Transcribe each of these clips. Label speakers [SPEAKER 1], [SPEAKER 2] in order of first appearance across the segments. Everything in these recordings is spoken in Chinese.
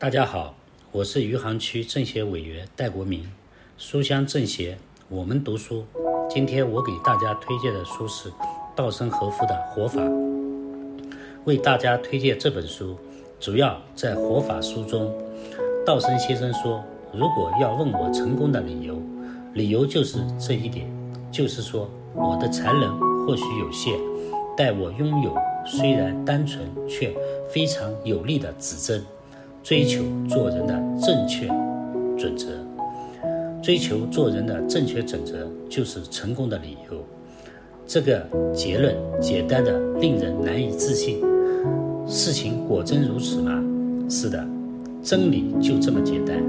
[SPEAKER 1] 大家好，我是余杭区政协委员戴国民。书香政协，我们读书。今天我给大家推荐的书是稻盛和夫的《活法》。为大家推荐这本书，主要在《活法》书中，稻盛先生说：“如果要问我成功的理由，理由就是这一点，就是说我的才能或许有限，但我拥有虽然单纯却非常有力的指针。”追求做人的正确准则，追求做人的正确准则就是成功的理由。这个结论简单的令人难以置信。事情果真如此吗？是的，真理就这么简单，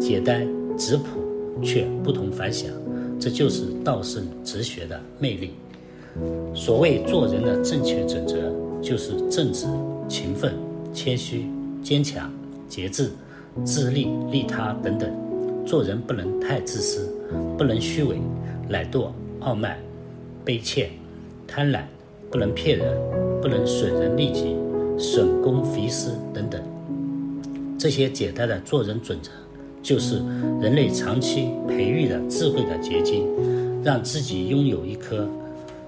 [SPEAKER 1] 简单质朴却不同凡响。这就是道圣哲学的魅力。所谓做人的正确准则，就是正直、勤奋、谦虚、坚强。节制、自利、利他等等，做人不能太自私，不能虚伪、懒惰、傲慢、卑怯、贪婪，不能骗人，不能损人利己、损公肥私等等。这些简单的做人准则，就是人类长期培育的智慧的结晶，让自己拥有一颗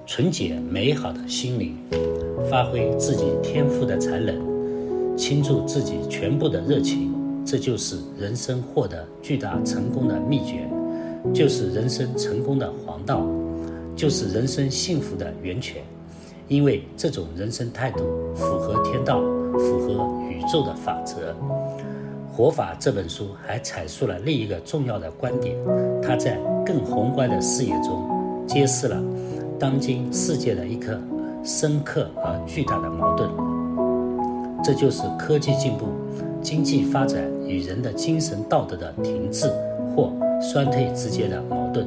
[SPEAKER 1] 纯洁美好的心灵，发挥自己天赋的才能。倾注自己全部的热情，这就是人生获得巨大成功的秘诀，就是人生成功的黄道，就是人生幸福的源泉。因为这种人生态度符合天道，符合宇宙的法则。《活法》这本书还阐述了另一个重要的观点，它在更宏观的视野中揭示了当今世界的一颗深刻而巨大的矛盾。这就是科技进步、经济发展与人的精神道德的停滞或衰退之间的矛盾。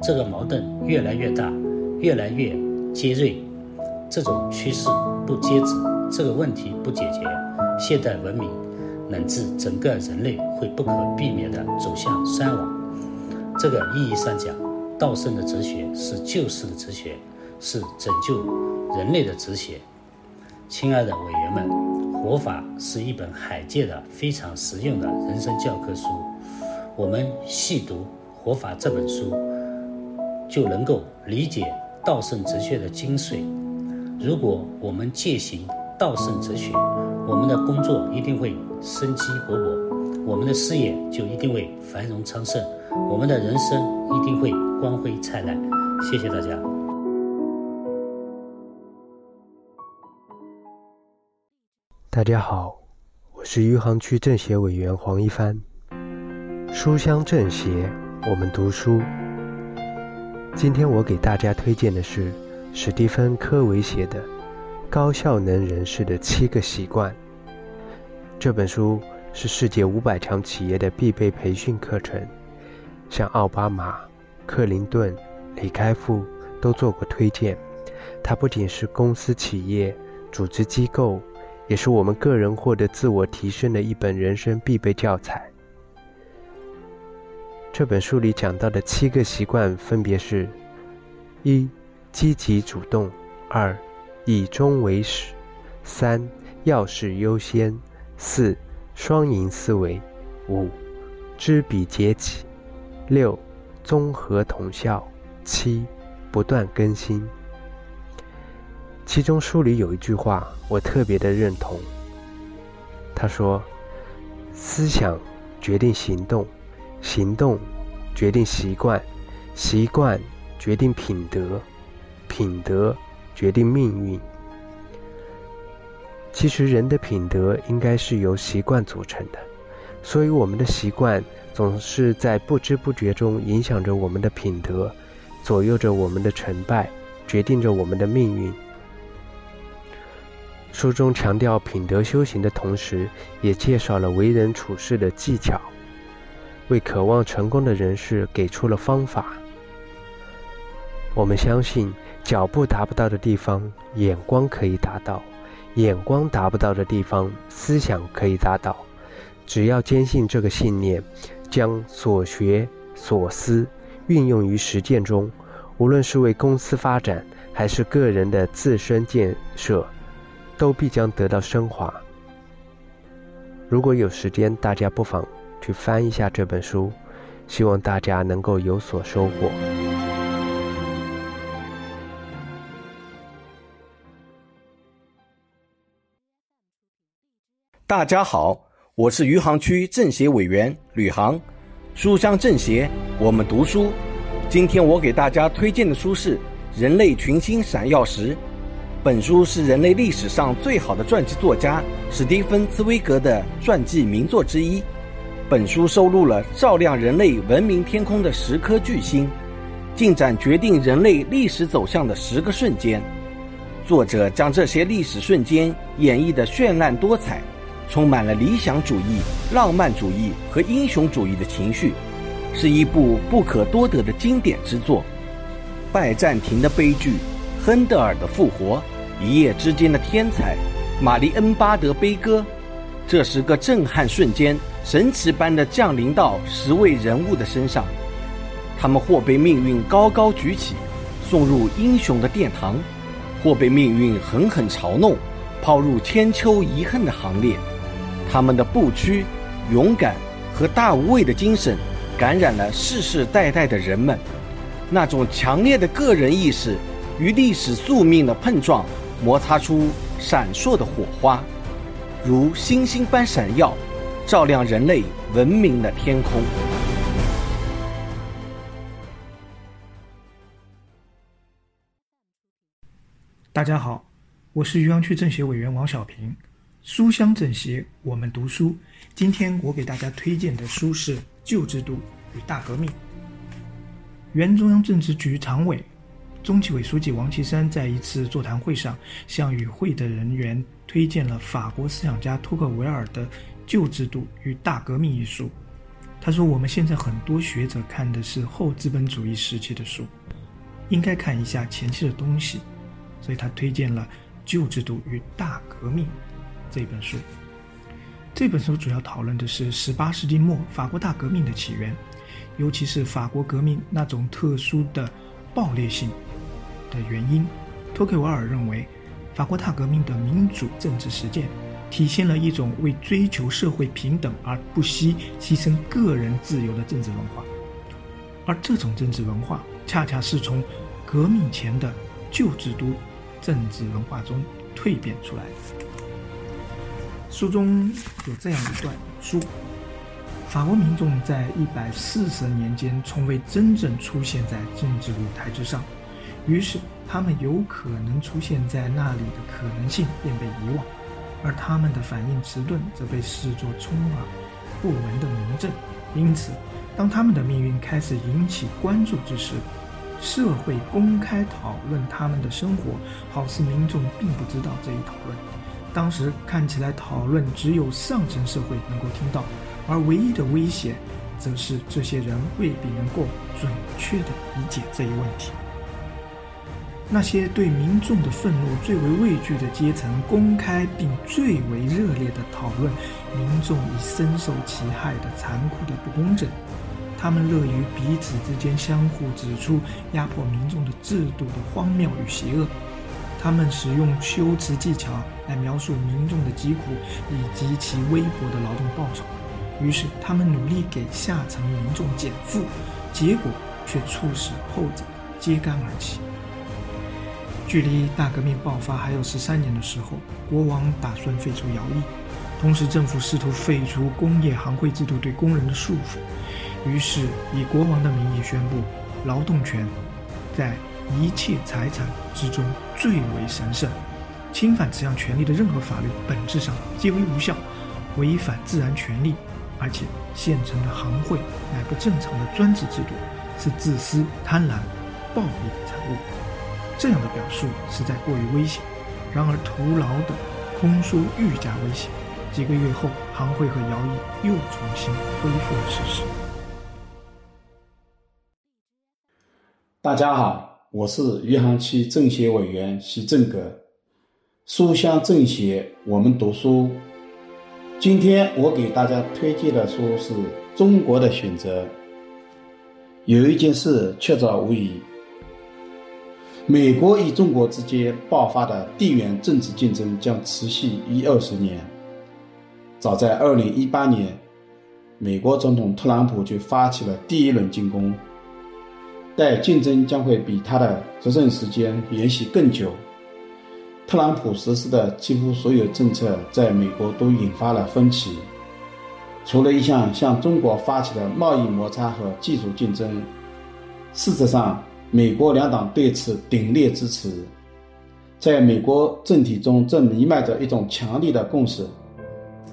[SPEAKER 1] 这个矛盾越来越大，越来越尖锐。这种趋势不截止，这个问题不解决，现代文明乃至整个人类会不可避免地走向衰亡。这个意义上讲，道圣的哲学是救世的哲学，是拯救人类的哲学。亲爱的委员们。活法是一本罕见的、非常实用的人生教科书。我们细读《活法》这本书，就能够理解道圣哲学的精髓。如果我们践行道圣哲学，我们的工作一定会生机勃勃，我们的事业就一定会繁荣昌盛，我们的人生一定会光辉灿烂。谢谢大家。
[SPEAKER 2] 大家好，我是余杭区政协委员黄一帆。书香政协，我们读书。今天我给大家推荐的是史蒂芬·科维写的《高效能人士的七个习惯》。这本书是世界五百强企业的必备培训课程，像奥巴马、克林顿、李开复都做过推荐。它不仅是公司、企业、组织机构。也是我们个人获得自我提升的一本人生必备教材。这本书里讲到的七个习惯分别是：一、积极主动；二、以终为始；三、要事优先；四、双赢思维；五、知彼解己；六、综合统效；七、不断更新。其中书里有一句话，我特别的认同。他说：“思想决定行动，行动决定习惯，习惯决定品德，品德决定命运。”其实人的品德应该是由习惯组成的，所以我们的习惯总是在不知不觉中影响着我们的品德，左右着我们的成败，决定着我们的命运。书中强调品德修行的同时，也介绍了为人处事的技巧，为渴望成功的人士给出了方法。我们相信，脚步达不到的地方，眼光可以达到；眼光达不到的地方，思想可以达到。只要坚信这个信念，将所学所思运用于实践中，无论是为公司发展，还是个人的自身建设。都必将得到升华。如果有时间，大家不妨去翻一下这本书，希望大家能够有所收获。
[SPEAKER 3] 大家好，我是余杭区政协委员吕航，书香政协，我们读书。今天我给大家推荐的书是《人类群星闪耀时》，本书是人类历史上最好的传记作家史蒂芬·茨威格的传记名作之一。本书收录了照亮人类文明天空的十颗巨星，进展决定人类历史走向的十个瞬间。作者将这些历史瞬间演绎的绚烂多彩。充满了理想主义、浪漫主义和英雄主义的情绪，是一部不可多得的经典之作。拜占庭的悲剧，亨德尔的复活，一夜之间的天才，玛丽恩巴德悲歌，这十个震撼瞬间，神奇般的降临到十位人物的身上。他们或被命运高高举起，送入英雄的殿堂，或被命运狠狠嘲弄，抛入千秋遗恨的行列。他们的不屈、勇敢和大无畏的精神，感染了世世代代的人们。那种强烈的个人意识与历史宿命的碰撞，摩擦出闪烁的火花，如星星般闪耀，照亮人类文明的天空。
[SPEAKER 4] 大家好，我是余阳区政协委员王小平。书香政协，我们读书。今天我给大家推荐的书是《旧制度与大革命》。原中央政治局常委、中纪委书记王岐山在一次座谈会上，向与会的人员推荐了法国思想家托克维尔的《旧制度与大革命》一书。他说：“我们现在很多学者看的是后资本主义时期的书，应该看一下前期的东西。”所以他推荐了《旧制度与大革命》。这本书，这本书主要讨论的是十八世纪末法国大革命的起源，尤其是法国革命那种特殊的暴烈性的原因。托克维尔认为，法国大革命的民主政治实践体现了一种为追求社会平等而不惜牺牲个人自由的政治文化，而这种政治文化恰恰是从革命前的旧制度政治文化中蜕变出来的。书中有这样一段书：法国民众在一百四十年间从未真正出现在政治舞台之上，于是他们有可能出现在那里的可能性便被遗忘，而他们的反应迟钝则被视作充耳不闻的明证。因此，当他们的命运开始引起关注之时，社会公开讨论他们的生活，好似民众并不知道这一讨论。当时看起来讨论只有上层社会能够听到，而唯一的威胁，则是这些人未必能够准确地理解这一问题。那些对民众的愤怒最为畏惧的阶层，公开并最为热烈地讨论民众已深受其害的残酷的不公正。他们乐于彼此之间相互指出压迫民众的制度的荒谬与邪恶。他们使用修辞技巧来描述民众的疾苦以及其微薄的劳动报酬，于是他们努力给下层民众减负，结果却促使后者揭竿而起。距离大革命爆发还有十三年的时候，国王打算废除徭役，同时政府试图废除工业行会制度对工人的束缚，于是以国王的名义宣布，劳动权在。一切财产之中最为神圣，侵犯此项权利的任何法律本质上皆为无效，违反自然权利，而且现成的行会乃不正常的专制制度，是自私、贪婪、暴力的产物。这样的表述实在过于危险。然而徒劳的空书愈加危险。几个月后，行会和徭役又重新恢复了实施。
[SPEAKER 5] 大家好。我是余杭区政协委员徐正阁，书香政协，我们读书。今天我给大家推荐的书是《中国的选择》。有一件事确凿无疑：美国与中国之间爆发的地缘政治竞争将持续一二十年。早在2018年，美国总统特朗普就发起了第一轮进攻，但竞争将会比他的执政时间延续更久。特朗普实施的几乎所有政策在美国都引发了分歧，除了一项向中国发起的贸易摩擦和技术竞争，事实上，美国两党对此鼎力支持。在美国政体中，正弥漫着一种强烈的共识：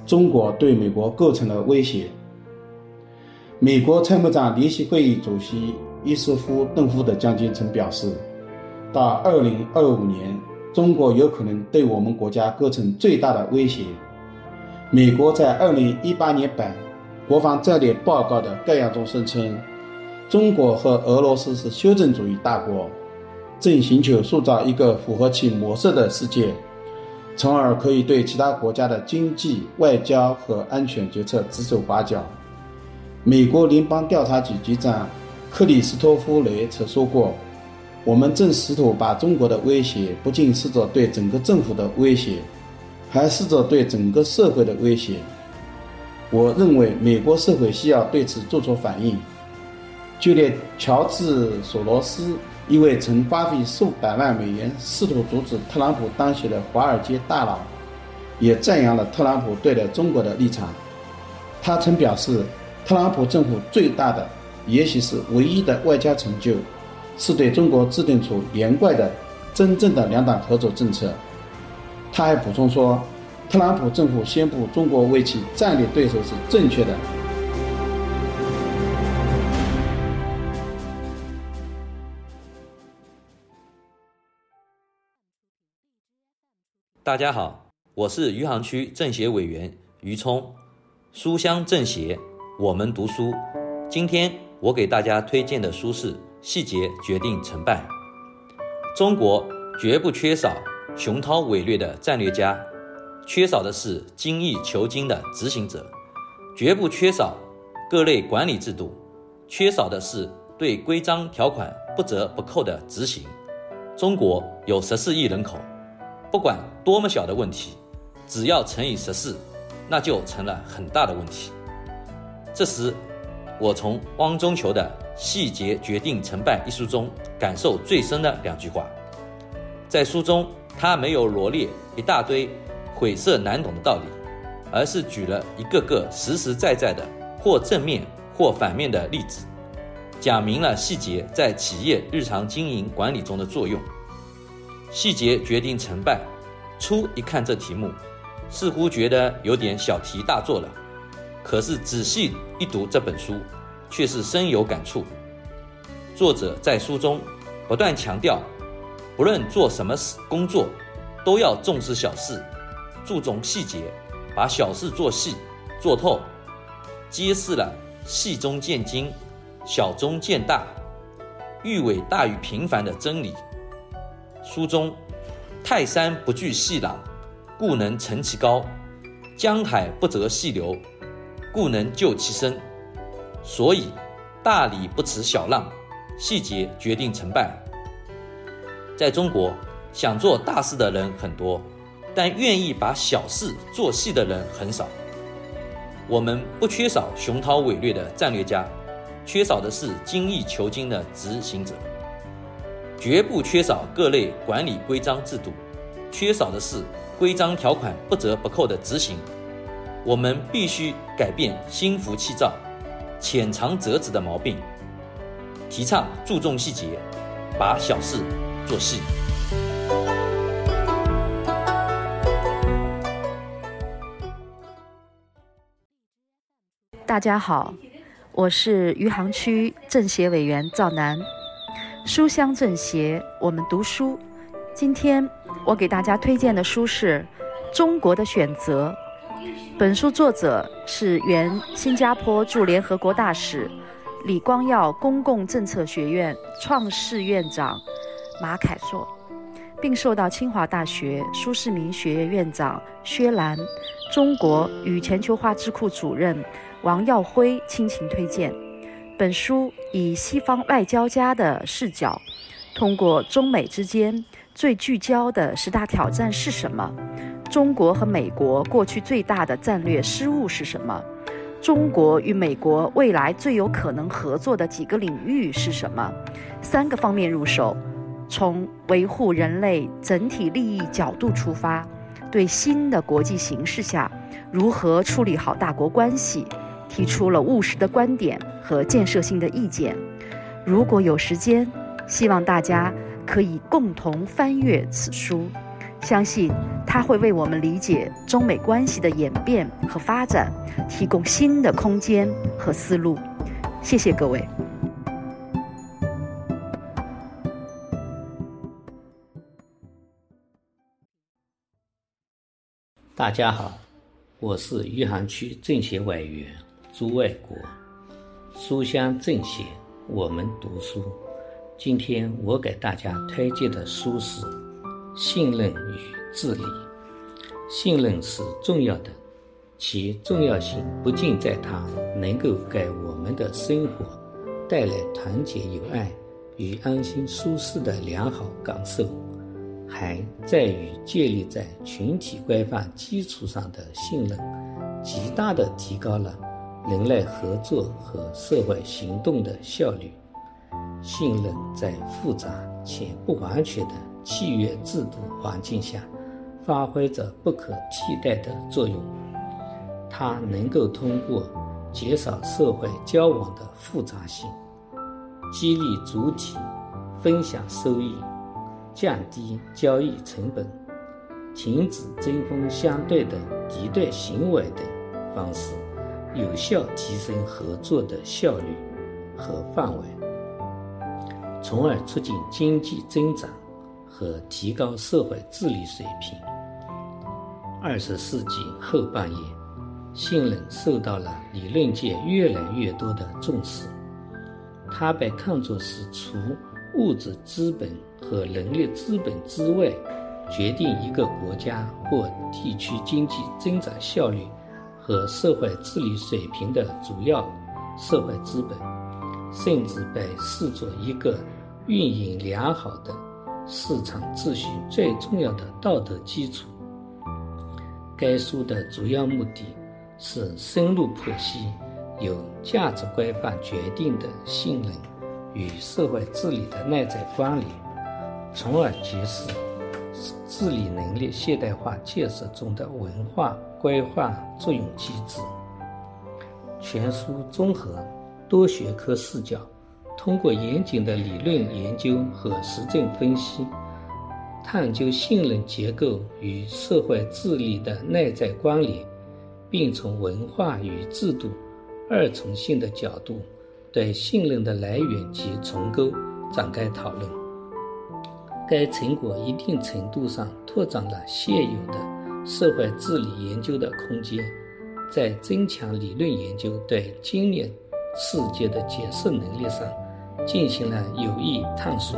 [SPEAKER 5] 中国对美国构成了威胁。美国参谋长联席会议主席伊斯夫邓夫德将军曾表示，到2025年。中国有可能对我们国家构成最大的威胁。美国在二零一八年版国防战略报告的概要中声称，中国和俄罗斯是修正主义大国，正寻求塑造一个符合其模式的世界，从而可以对其他国家的经济、外交和安全决策指手画脚。美国联邦调查局局长克里斯托夫雷曾说过。我们正试图把中国的威胁不仅视作对整个政府的威胁，还视作对整个社会的威胁。我认为美国社会需要对此做出反应。就连乔治·索罗斯，一位曾花费数百万美元试图阻止特朗普当选的华尔街大佬，也赞扬了特朗普对待中国的立场。他曾表示，特朗普政府最大的，也许是唯一的外交成就。是对中国制定出连贯的、真正的两党合作政策。他还补充说，特朗普政府宣布中国为其战略对手是正确的。
[SPEAKER 6] 大家好，我是余杭区政协委员余聪，书香政协，我们读书。今天我给大家推荐的书是。细节决定成败。中国绝不缺少雄韬伟略的战略家，缺少的是精益求精的执行者；绝不缺少各类管理制度，缺少的是对规章条款不折不扣的执行。中国有十四亿人口，不管多么小的问题，只要乘以十四，那就成了很大的问题。这时，我从汪中求的。细节决定成败一书中感受最深的两句话，在书中他没有罗列一大堆晦涩难懂的道理，而是举了一个个实实在在的或正面或反面的例子，讲明了细节在企业日常经营管理中的作用。细节决定成败，初一看这题目，似乎觉得有点小题大做了，可是仔细一读这本书。却是深有感触。作者在书中不断强调，不论做什么事工作，都要重视小事，注重细节，把小事做细、做透，揭示了细中见精、小中见大、欲伟大于平凡的真理。书中，泰山不惧细浪，故能成其高；江海不择细流，故能就其深。所以，大理不辞小浪，细节决定成败。在中国，想做大事的人很多，但愿意把小事做细的人很少。我们不缺少雄韬伟略的战略家，缺少的是精益求精的执行者；绝不缺少各类管理规章制度，缺少的是规章条款不折不扣的执行。我们必须改变心浮气躁。浅尝辄止的毛病，提倡注重细节，把小事做细。
[SPEAKER 7] 大家好，我是余杭区政协委员赵楠，书香政协，我们读书。今天我给大家推荐的书是《中国的选择》。本书作者是原新加坡驻联合国大使、李光耀公共政策学院创世院长马凯硕，并受到清华大学苏世民学院院长薛兰、中国与全球化智库主任王耀辉倾情推荐。本书以西方外交家的视角，通过中美之间最聚焦的十大挑战是什么？中国和美国过去最大的战略失误是什么？中国与美国未来最有可能合作的几个领域是什么？三个方面入手，从维护人类整体利益角度出发，对新的国际形势下如何处理好大国关系，提出了务实的观点和建设性的意见。如果有时间，希望大家可以共同翻阅此书。相信它会为我们理解中美关系的演变和发展提供新的空间和思路。谢谢各位。
[SPEAKER 8] 大家好，我是余杭区政协委员朱卫国，书香政协，我们读书。今天我给大家推荐的书是。信任与治理，信任是重要的，其重要性不仅在它能够给我们的生活带来团结友爱与安心舒适的良好感受，还在于建立在群体规范基础上的信任，极大地提高了人类合作和社会行动的效率。信任在复杂且不完全的。契约制度环境下，发挥着不可替代的作用。它能够通过减少社会交往的复杂性，激励主体分享收益，降低交易成本，停止针锋相对的敌对行为等方式，有效提升合作的效率和范围，从而促进经济增长。和提高社会治理水平。二十世纪后半叶，信任受到了理论界越来越多的重视，它被看作是除物质资本和人力资本之外，决定一个国家或地区经济增长效率和社会治理水平的主要社会资本，甚至被视作一个运营良好的。市场秩序最重要的道德基础。该书的主要目的是深入剖析由价值规范决定的信任与社会治理的内在关联，从而揭示治理能力现代化建设中的文化规划作用机制。全书综合多学科视角。通过严谨的理论研究和实证分析，探究信任结构与社会治理的内在关联，并从文化与制度二重性的角度对信任的来源及重构展开讨论。该成果一定程度上拓展了现有的社会治理研究的空间，在增强理论研究对经验世界的解释能力上。进行了有益探索。